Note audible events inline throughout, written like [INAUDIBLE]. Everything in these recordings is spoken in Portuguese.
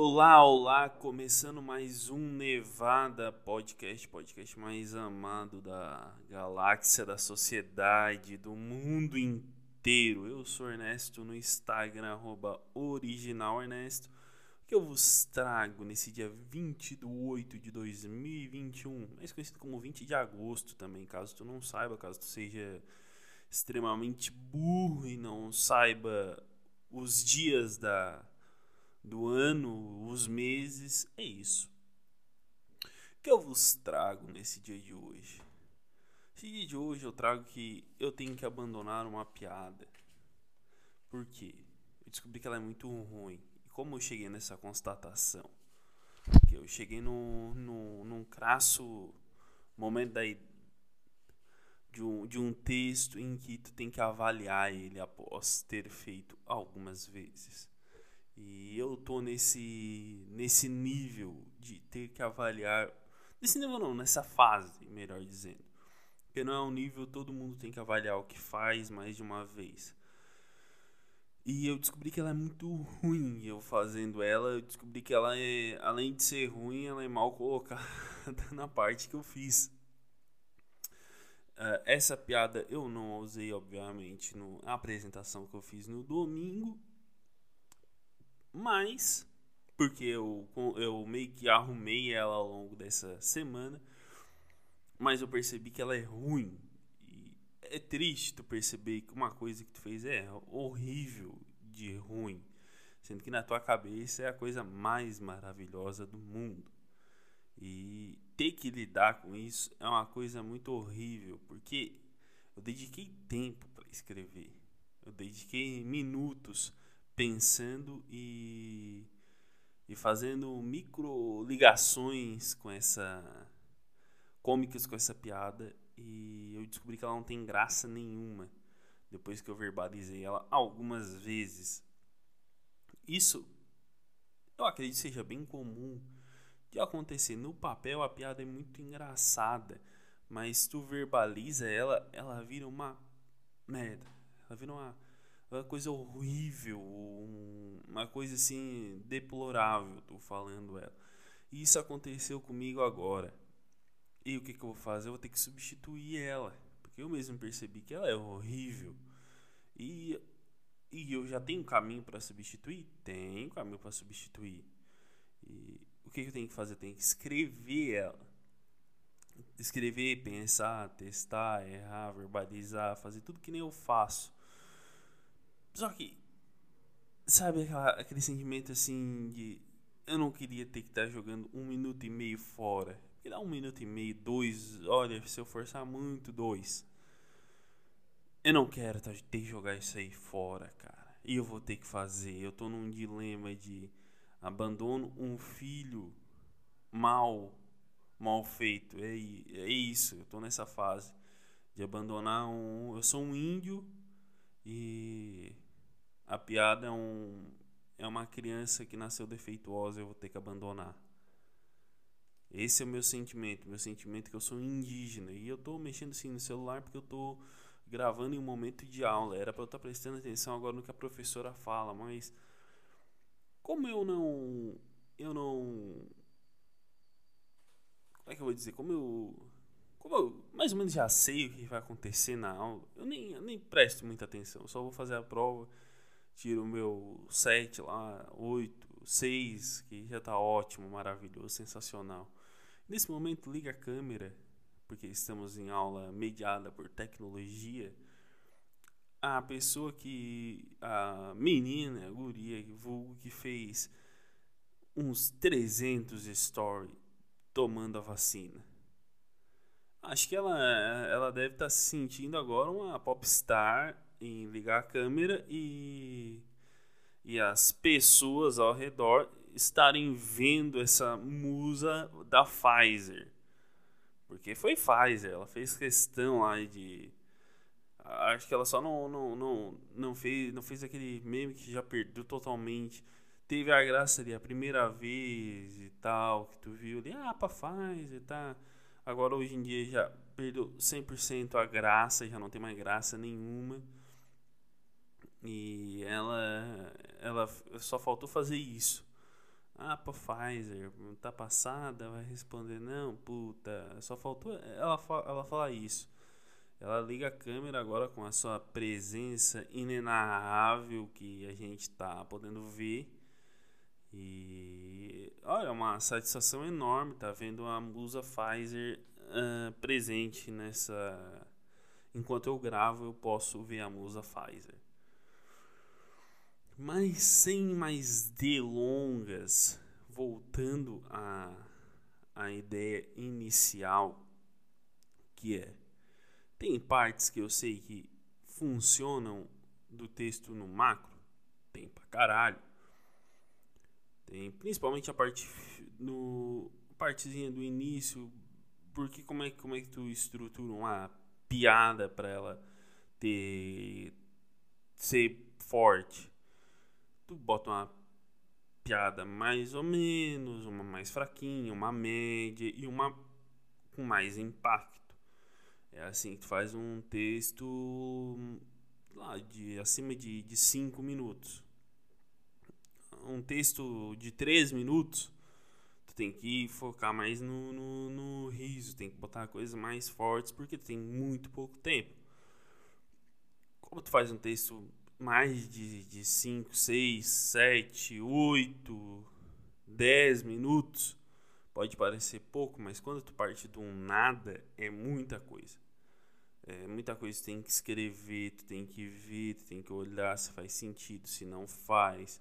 Olá, olá, começando mais um Nevada Podcast, podcast mais amado da galáxia, da sociedade, do mundo inteiro. Eu sou Ernesto no Instagram, arroba originalernesto, que eu vos trago nesse dia 20 de 8 de 2021, mais conhecido como 20 de agosto também, caso tu não saiba, caso tu seja extremamente burro e não saiba os dias da do ano, os meses, é isso. O que eu vos trago nesse dia de hoje? Esse dia de hoje eu trago que eu tenho que abandonar uma piada. Por quê? Eu descobri que ela é muito ruim. E como eu cheguei nessa constatação? Que eu cheguei no, no, num crasso momento da, de, um, de um texto em que tu tem que avaliar ele após ter feito algumas vezes. E eu tô nesse, nesse nível de ter que avaliar. Nesse nível não, nessa fase, melhor dizendo. Porque não é um nível, todo mundo tem que avaliar o que faz mais de uma vez. E eu descobri que ela é muito ruim eu fazendo ela. Eu descobri que ela é, além de ser ruim, ela é mal colocada [LAUGHS] na parte que eu fiz. Uh, essa piada eu não usei, obviamente, na apresentação que eu fiz no domingo. Porque eu, eu meio que arrumei ela ao longo dessa semana, mas eu percebi que ela é ruim. E é triste tu perceber que uma coisa que tu fez é horrível de ruim, sendo que na tua cabeça é a coisa mais maravilhosa do mundo. E ter que lidar com isso é uma coisa muito horrível, porque eu dediquei tempo para escrever. Eu dediquei minutos pensando e, e fazendo micro ligações com essa cômicas com essa piada e eu descobri que ela não tem graça nenhuma depois que eu verbalizei ela algumas vezes. Isso eu acredito seja bem comum de acontecer. No papel a piada é muito engraçada, mas tu verbaliza ela, ela vira uma merda. Ela vira uma uma coisa horrível, uma coisa assim deplorável, tô falando ela. E isso aconteceu comigo agora. E o que, que eu vou fazer? Eu vou ter que substituir ela, porque eu mesmo percebi que ela é horrível. E, e eu já tenho caminho para substituir? Tenho caminho para substituir. E o que, que eu tenho que fazer? Eu tenho que escrever ela. Escrever, pensar, testar, errar, verbalizar, fazer tudo que nem eu faço só que, sabe aquela, aquele sentimento assim de eu não queria ter que estar jogando um minuto e meio fora. Que dá um minuto e meio, dois, olha, se eu forçar muito, dois. Eu não quero ter que jogar isso aí fora, cara. E eu vou ter que fazer. Eu tô num dilema de abandono um filho mal, mal feito. É, é isso, eu tô nessa fase de abandonar um. Eu sou um índio e a piada é um é uma criança que nasceu defeituosa, eu vou ter que abandonar. Esse é o meu sentimento, meu sentimento é que eu sou indígena e eu tô mexendo assim no celular porque eu tô gravando em um momento de aula. Era para eu estar tá prestando atenção agora no que a professora fala, mas como eu não eu não como é que eu vou dizer? Como eu como eu mais ou menos já sei o que vai acontecer na aula, eu nem, eu nem presto muita atenção, eu só vou fazer a prova tiro o meu 7 lá, 8, 6, que já tá ótimo, maravilhoso, sensacional. Nesse momento, liga a câmera, porque estamos em aula mediada por tecnologia. A pessoa que. A menina, a guria, vulgo, que fez uns 300 stories tomando a vacina. Acho que ela, ela deve estar tá se sentindo agora uma popstar em ligar a câmera e, e as pessoas ao redor estarem vendo essa musa da Pfizer. Porque foi Pfizer, ela fez questão lá de. Acho que ela só não, não, não, não, fez, não fez aquele meme que já perdeu totalmente. Teve a graça ali a primeira vez e tal, que tu viu ali, ah, pra Pfizer, tá. Agora hoje em dia já perdeu 100% a graça, já não tem mais graça nenhuma. E ela, ela só faltou fazer isso. Ah, pra Pfizer, tá passada, vai responder, não, puta, só faltou ela, ela falar isso. Ela liga a câmera agora com a sua presença inenarrável que a gente tá podendo ver. E olha, uma satisfação enorme tá vendo a musa Pfizer uh, presente nessa. Enquanto eu gravo, eu posso ver a musa Pfizer. Mas sem mais delongas, voltando à, à ideia inicial, que é: tem partes que eu sei que funcionam do texto no macro? Tem pra caralho. Tem principalmente a parte no partezinha do início, porque como é, como é que tu estrutura uma piada para ela ter ser forte? tu bota uma piada mais ou menos, uma mais fraquinha, uma média e uma com mais impacto. É assim que tu faz um texto lá de acima de 5 minutos. Um texto de 3 minutos, tu tem que focar mais no, no, no riso, tem que botar coisas mais fortes porque tu tem muito pouco tempo. Como tu faz um texto mais de 5, 6, 7, 8, 10 minutos, pode parecer pouco, mas quando tu parte de um nada, é muita coisa. É muita coisa tu tem que escrever, tu tem que ver, tu tem que olhar se faz sentido, se não faz,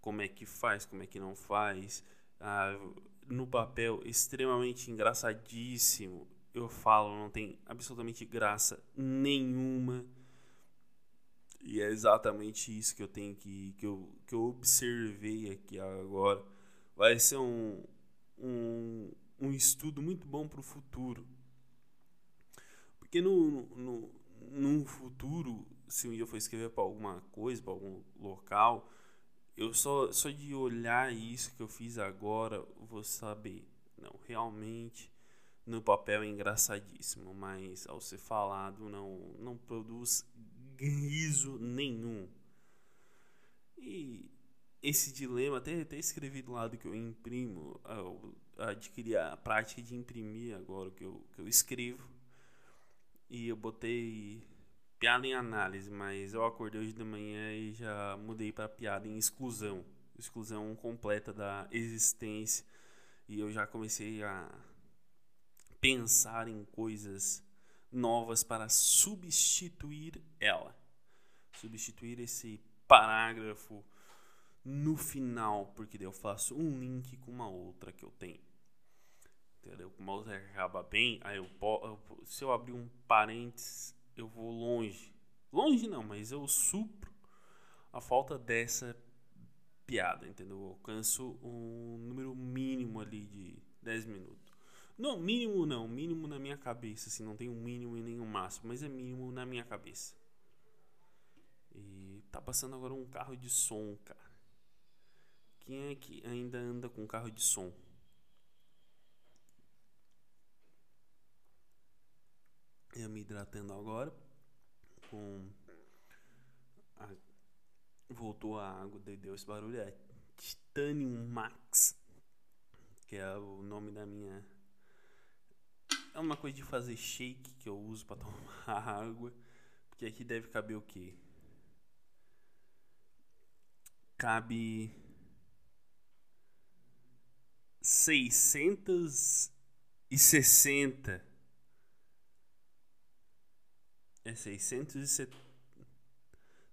como é que faz, como é que não faz. Ah, no papel, extremamente engraçadíssimo. Eu falo, não tem absolutamente graça nenhuma e é exatamente isso que eu tenho que, que, eu, que eu observei aqui agora. Vai ser um, um, um estudo muito bom para o futuro. Porque no, no, no futuro, se um dia eu for escrever para alguma coisa, para algum local, eu só, só de olhar isso que eu fiz agora, vou saber. Não, realmente no papel é engraçadíssimo, mas ao ser falado não, não produz riso nenhum. E esse dilema, até, até escrevi do lado que eu imprimo, eu adquiri a prática de imprimir agora que eu, que eu escrevo. E eu botei piada em análise, mas eu acordei hoje de manhã e já mudei para piada em exclusão. Exclusão completa da existência. E eu já comecei a pensar em coisas novas para substituir ela. Substituir esse parágrafo no final, porque daí eu faço um link com uma outra que eu tenho. Entendeu? Uma outra que acaba bem, aí eu, eu se eu abrir um parênteses, eu vou longe. Longe não, mas eu supro a falta dessa piada, entendeu? Eu alcanço um número mínimo ali de 10 minutos. Não, mínimo não, mínimo na minha cabeça, assim, não tem um mínimo e nem um máximo, mas é mínimo na minha cabeça. E tá passando agora um carro de som, cara. Quem é que ainda anda com carro de som? Eu me hidratando agora com a... voltou a água, deu esse barulho é Titanium Max, que é o nome da minha é uma coisa de fazer shake que eu uso para [LAUGHS] tomar água. Porque aqui deve caber o quê? Cabe 660. É 670.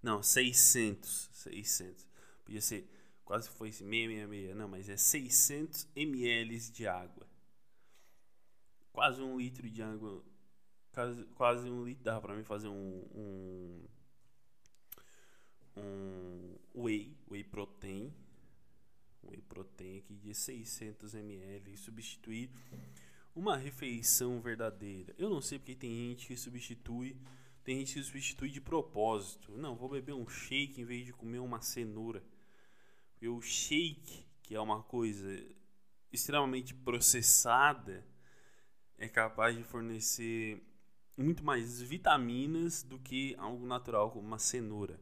Não, 600. 600. Podia ser. Quase foi 666. Não, mas é 600 ml de água quase um litro de água. Quase, quase um litro dava pra mim fazer um, um, um whey, whey protein. Whey protein aqui de 600 ml e substituir uma refeição verdadeira. Eu não sei porque tem gente que substitui, tem gente que substitui de propósito. Não, vou beber um shake em vez de comer uma cenoura. Porque o shake, que é uma coisa extremamente processada, é capaz de fornecer muito mais vitaminas do que algo natural como uma cenoura.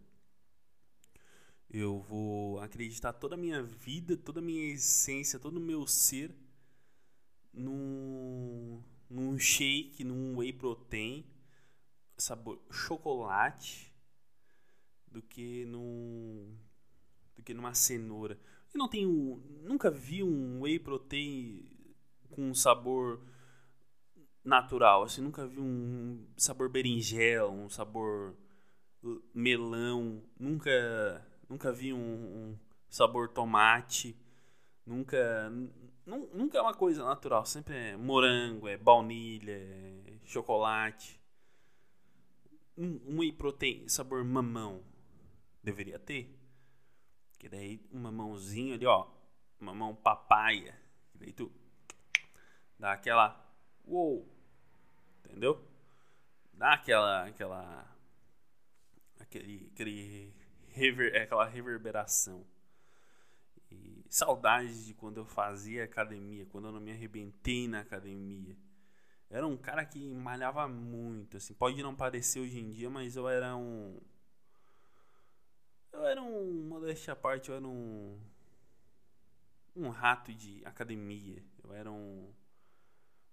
Eu vou acreditar toda a minha vida, toda a minha essência, todo o meu ser num, num shake, num whey protein, sabor chocolate, do que num do que numa cenoura. Eu não tenho, nunca vi um whey protein com sabor natural, assim, nunca vi um sabor berinjela, um sabor melão, nunca nunca vi um, um sabor tomate, nunca nunca é uma coisa natural, sempre é morango, é baunilha, é chocolate. Um, whey protein sabor mamão deveria ter. Que daí um mamãozinho ali, ó, mamão papaya, que daí tu dá aquela uou, entendeu? Dá aquela aquela aquele aquele rever, aquela reverberação. E saudades de quando eu fazia academia, quando eu não me arrebentei na academia. Era um cara que malhava muito, assim, pode não parecer hoje em dia, mas eu era um eu era um modéstia à parte, eu era um um rato de academia. Eu era um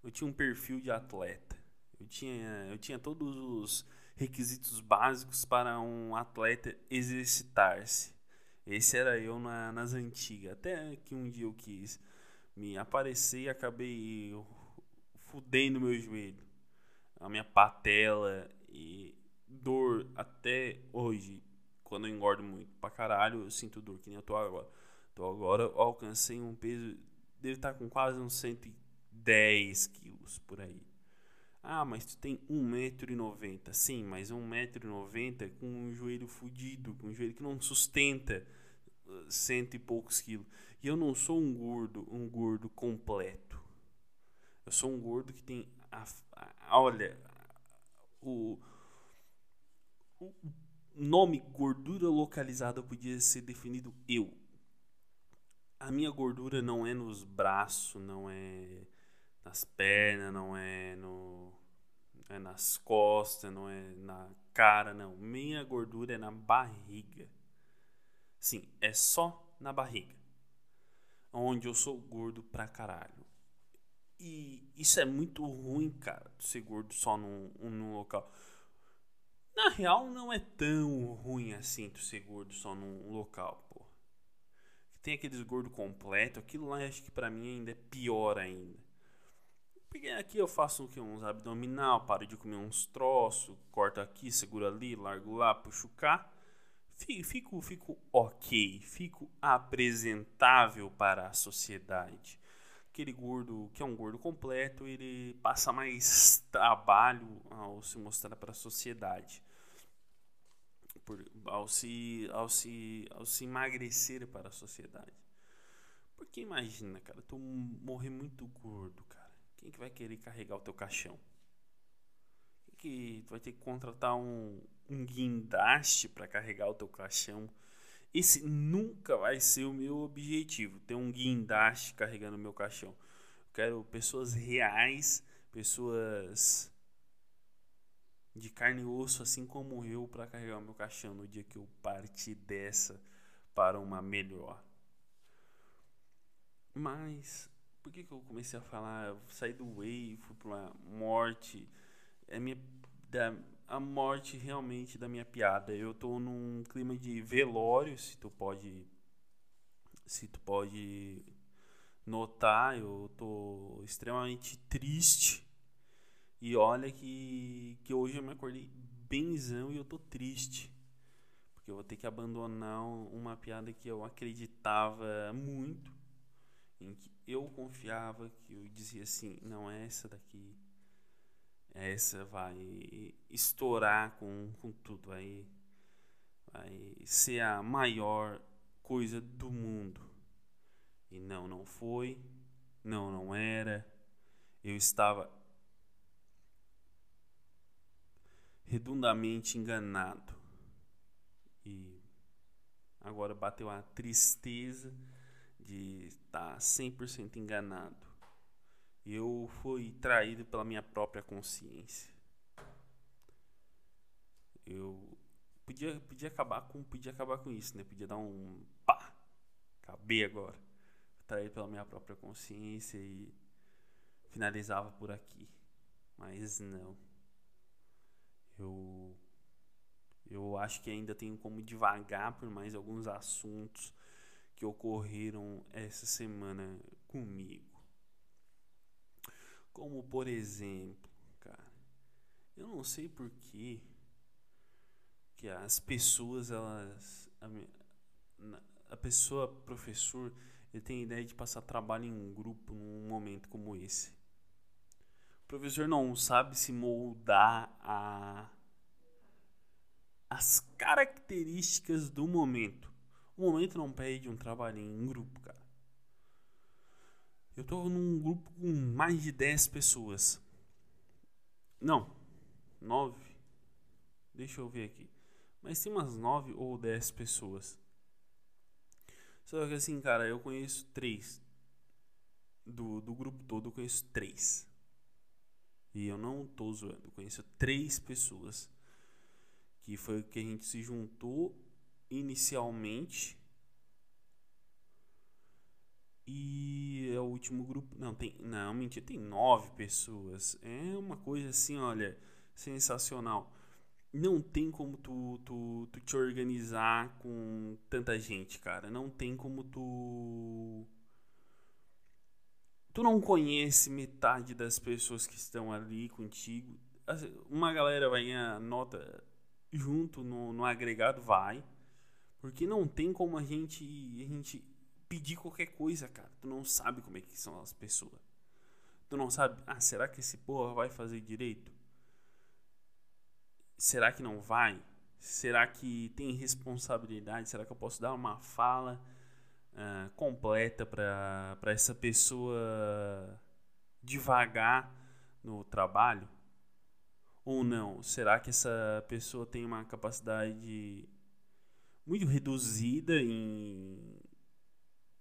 eu tinha um perfil de atleta. Eu tinha eu tinha todos os requisitos básicos para um atleta exercitar-se. Esse era eu na, nas antigas. Até que um dia eu quis me aparecer e acabei fudendo meu joelho, a minha patela e dor até hoje. Quando eu engordo muito pra caralho, eu sinto dor, que nem eu tô agora. Tô agora, alcancei um peso, deve estar com quase uns 110 quilos por aí. Ah, mas tu tem 1,90m. Sim, mas 1,90m com um joelho fudido, com um joelho que não sustenta uh, cento e poucos quilos. E eu não sou um gordo, um gordo completo. Eu sou um gordo que tem. A, a, olha, o, o nome gordura localizada podia ser definido eu. A minha gordura não é nos braços, não é nas pernas, não é no é nas costas, não é na cara, não. Minha gordura é na barriga. Sim, é só na barriga. Onde eu sou gordo pra caralho. E isso é muito ruim, cara, ser gordo só num, num local. Na real, não é tão ruim assim tu ser gordo só num local, pô. Tem aqueles gordo completo, aquilo lá acho que pra mim ainda é pior ainda. Porque aqui eu faço que? Uns abdominal, paro de comer uns troços, corto aqui, seguro ali, largo lá, puxo cá. Fico, fico ok, fico apresentável para a sociedade. Aquele gordo que é um gordo completo, ele passa mais trabalho ao se mostrar para a sociedade. Por, ao, se, ao, se, ao se emagrecer para a sociedade. Porque imagina, cara, tu morrer muito gordo, cara quem que vai querer carregar o teu caixão? Quem que tu vai ter que contratar um, um guindaste para carregar o teu caixão? Esse nunca vai ser o meu objetivo, ter um guindaste carregando o meu caixão. Eu quero pessoas reais, pessoas de carne e osso, assim como eu, para carregar o meu caixão no dia que eu partir dessa para uma melhor. Mas por que, que eu comecei a falar? Eu saí do Whey, fui pra morte. É minha, da, a morte realmente da minha piada. Eu tô num clima de velório, se tu pode. Se tu pode notar, eu tô extremamente triste. E olha que, que hoje eu me acordei benzão e eu tô triste. Porque eu vou ter que abandonar uma piada que eu acreditava muito em que eu confiava, que eu dizia assim, não é essa daqui, essa vai estourar com, com tudo, vai, vai ser a maior coisa do mundo. E não, não foi, não, não era. Eu estava redundamente enganado. E agora bateu a tristeza de estar 100% enganado. Eu fui traído pela minha própria consciência. Eu podia, podia acabar com podia acabar com isso, né? Podia dar um pá. Acabei agora. Trair pela minha própria consciência e finalizava por aqui. Mas não. Eu eu acho que ainda tenho como devagar por mais alguns assuntos que ocorreram essa semana comigo. Como por exemplo, cara, eu não sei por que que as pessoas elas a, a pessoa professor ele tem ideia de passar trabalho em um grupo num momento como esse. O professor não sabe se moldar a as características do momento. O momento não pede um trabalho em grupo, cara. Eu tô num grupo com mais de 10 pessoas. Não, 9. Deixa eu ver aqui. Mas tem umas 9 ou 10 pessoas. Só que assim, cara, eu conheço 3. Do, do grupo todo eu conheço 3. E eu não tô zoando, eu conheço 3 pessoas. Que foi o que a gente se juntou inicialmente. E é o último grupo. Não, tem. Não, mentira, tem nove pessoas. É uma coisa assim, olha, sensacional. Não tem como tu, tu, tu te organizar com tanta gente, cara. Não tem como tu. Tu não conhece metade das pessoas que estão ali contigo. Uma galera vai ganhar nota junto no, no agregado, vai. Porque não tem como a gente, a gente pedir qualquer coisa, cara. Tu não sabe como é que são as pessoas. Tu não sabe, ah, será que esse porra vai fazer direito? Será que não vai? Será que tem responsabilidade? Será que eu posso dar uma fala uh, completa para essa pessoa devagar no trabalho? Ou não? Será que essa pessoa tem uma capacidade muito reduzida em,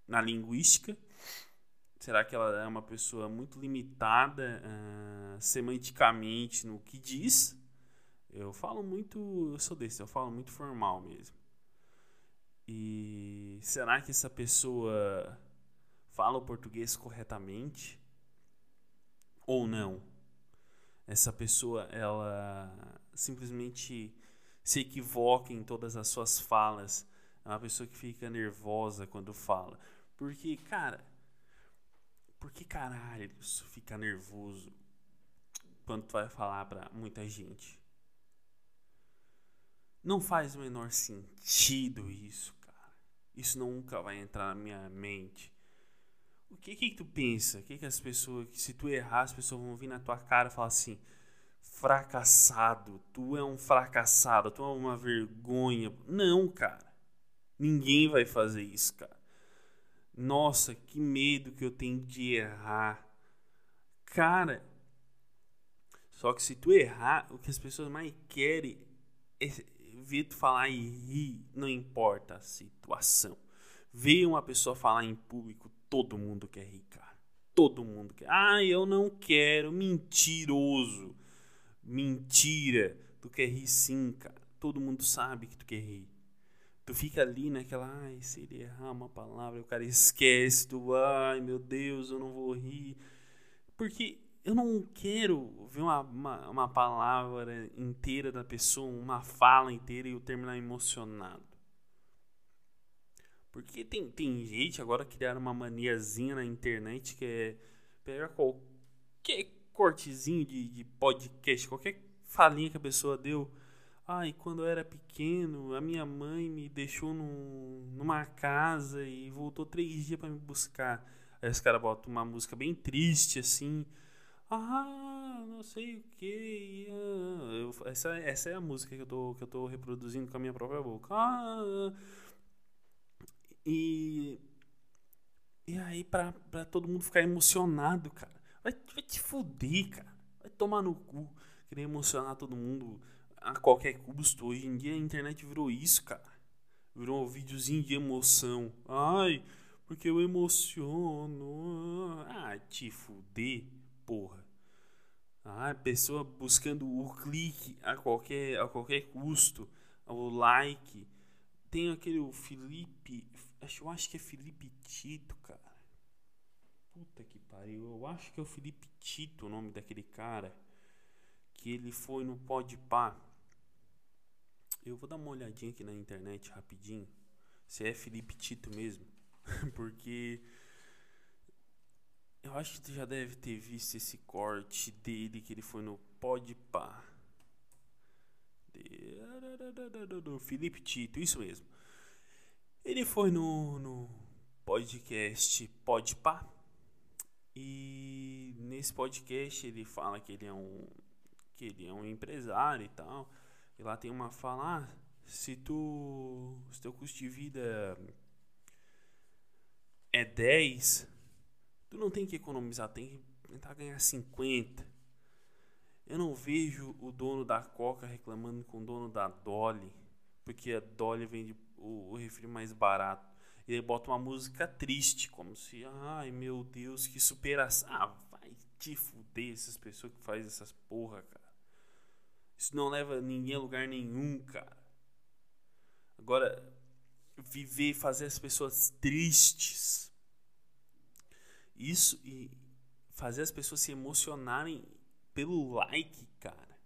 na linguística. Será que ela é uma pessoa muito limitada uh, semanticamente no que diz? Eu falo muito, eu sou desse, eu falo muito formal mesmo. E será que essa pessoa fala o português corretamente? Ou não? Essa pessoa, ela simplesmente se equivoca em todas as suas falas. É uma pessoa que fica nervosa quando fala. Porque, cara, por que caralho isso fica nervoso quando tu vai falar pra muita gente? Não faz o menor sentido isso, cara. Isso nunca vai entrar na minha mente. O que que tu pensa? O que que as pessoas, se tu errar, as pessoas vão vir na tua cara e falar assim: fracassado, tu é um fracassado, tu é uma vergonha. Não, cara. Ninguém vai fazer isso, cara. Nossa, que medo que eu tenho de errar. Cara, só que se tu errar, o que as pessoas mais querem é ver tu falar e rir, não importa a situação. Ver uma pessoa falar em público, todo mundo quer rir, cara. Todo mundo quer. Ah, eu não quero, mentiroso mentira. Tu quer rir sim, cara. Todo mundo sabe que tu quer rir. Tu fica ali naquela, ai, se ele errar uma palavra, o cara esquece, tu, ai, meu Deus, eu não vou rir. Porque eu não quero ver uma, uma, uma palavra inteira da pessoa, uma fala inteira e eu terminar emocionado. Porque tem, tem gente agora criaram uma maniazinha na internet que é pegar qualquer cortezinho de, de podcast, qualquer falinha que a pessoa deu. Ai, quando eu era pequeno, a minha mãe me deixou num, numa casa e voltou três dias para me buscar. Aí os caras botam uma música bem triste, assim. Ah, não sei o que. Ah, essa, essa é a música que eu, tô, que eu tô reproduzindo com a minha própria boca. Ah, e. E aí, pra, pra todo mundo ficar emocionado, cara. Vai, vai te fuder, cara. Vai tomar no cu. Querer emocionar todo mundo a qualquer custo. Hoje em dia a internet virou isso, cara. Virou um videozinho de emoção. Ai, porque eu emociono. Ah, te fuder, porra. Ah, pessoa buscando o clique a qualquer, a qualquer custo. o like. Tem aquele Felipe. Acho, eu acho que é Felipe Tito, cara. Puta que pariu. Eu acho que é o Felipe Tito o nome daquele cara. Que ele foi no Podpah. Eu vou dar uma olhadinha aqui na internet rapidinho. Se é Felipe Tito mesmo. [LAUGHS] Porque eu acho que tu já deve ter visto esse corte dele que ele foi no Podpah. Felipe Tito, isso mesmo. Ele foi no, no podcast Podpah. E nesse podcast ele fala que ele é um que ele é um empresário e tal. E lá tem uma fala, ah, se tu se teu custo de vida é 10, tu não tem que economizar, tem que tentar ganhar 50. Eu não vejo o dono da Coca reclamando com o dono da Dolly, porque a Dolly vende o, o refri mais barato. Ele bota uma música triste, como se, ai meu Deus, que superação. Ah, vai te fuder essas pessoas que fazem essas porra, cara. Isso não leva ninguém a lugar nenhum, cara. Agora, viver, fazer as pessoas tristes. Isso e fazer as pessoas se emocionarem pelo like, cara.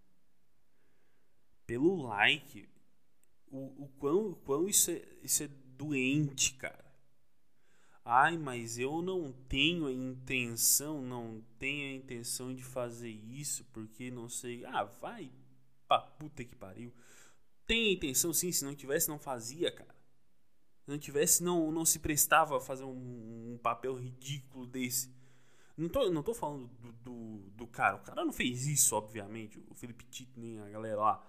Pelo like. O, o quão, o quão isso, é, isso é doente, cara. Ai, mas eu não tenho a intenção, não tenho a intenção de fazer isso porque não sei. Ah, vai puta que pariu. Tem intenção sim, se não tivesse, não fazia, cara. Se não tivesse, não, não se prestava a fazer um, um papel ridículo desse. Não tô, não tô falando do, do, do, cara. O cara não fez isso, obviamente. O Felipe Tito, nem a galera lá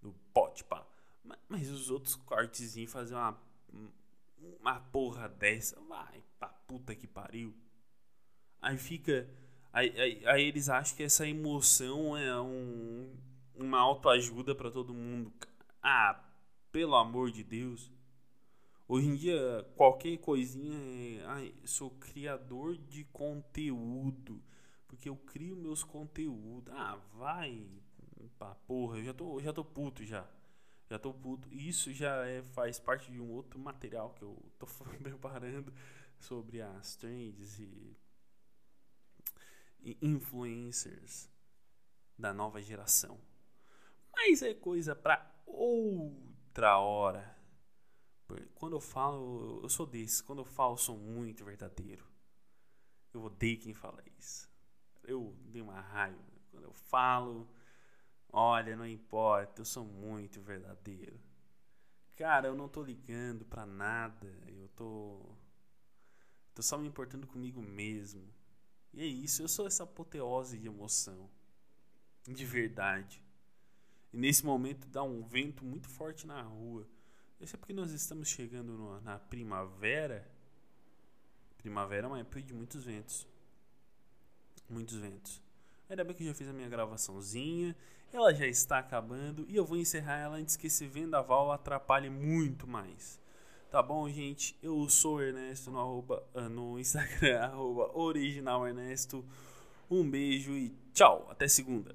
do pote, pá. Mas, mas os outros cortezinhos fazer uma uma porra dessa, vai pra puta que pariu. Aí fica. Aí, aí, aí eles acham que essa emoção é um, uma autoajuda para todo mundo. Ah, pelo amor de Deus. Hoje em dia, qualquer coisinha é. Ai, sou criador de conteúdo. Porque eu crio meus conteúdos. Ah, vai. Pra porra, eu já tô, já tô puto já. Já tô puto. Isso já é, faz parte de um outro material que eu tô [LAUGHS] preparando sobre as trends e, e influencers da nova geração. Mas é coisa para outra hora. Quando eu falo, eu sou desse. Quando eu falo, eu sou muito verdadeiro. Eu odeio quem fala isso. Eu dei uma raiva. Quando eu falo, Olha, não importa, eu sou muito verdadeiro. Cara, eu não tô ligando pra nada. Eu tô. Tô só me importando comigo mesmo. E é isso, eu sou essa apoteose de emoção. De verdade. E nesse momento dá um vento muito forte na rua. Isso é porque nós estamos chegando no, na primavera. Primavera é uma época de muitos ventos. Muitos ventos. Ainda bem que eu já fiz a minha gravaçãozinha. Ela já está acabando e eu vou encerrar ela antes que esse vendaval atrapalhe muito mais. Tá bom, gente? Eu sou o Ernesto no, arroba, ah, no Instagram, [LAUGHS] arroba original Ernesto. Um beijo e tchau. Até segunda.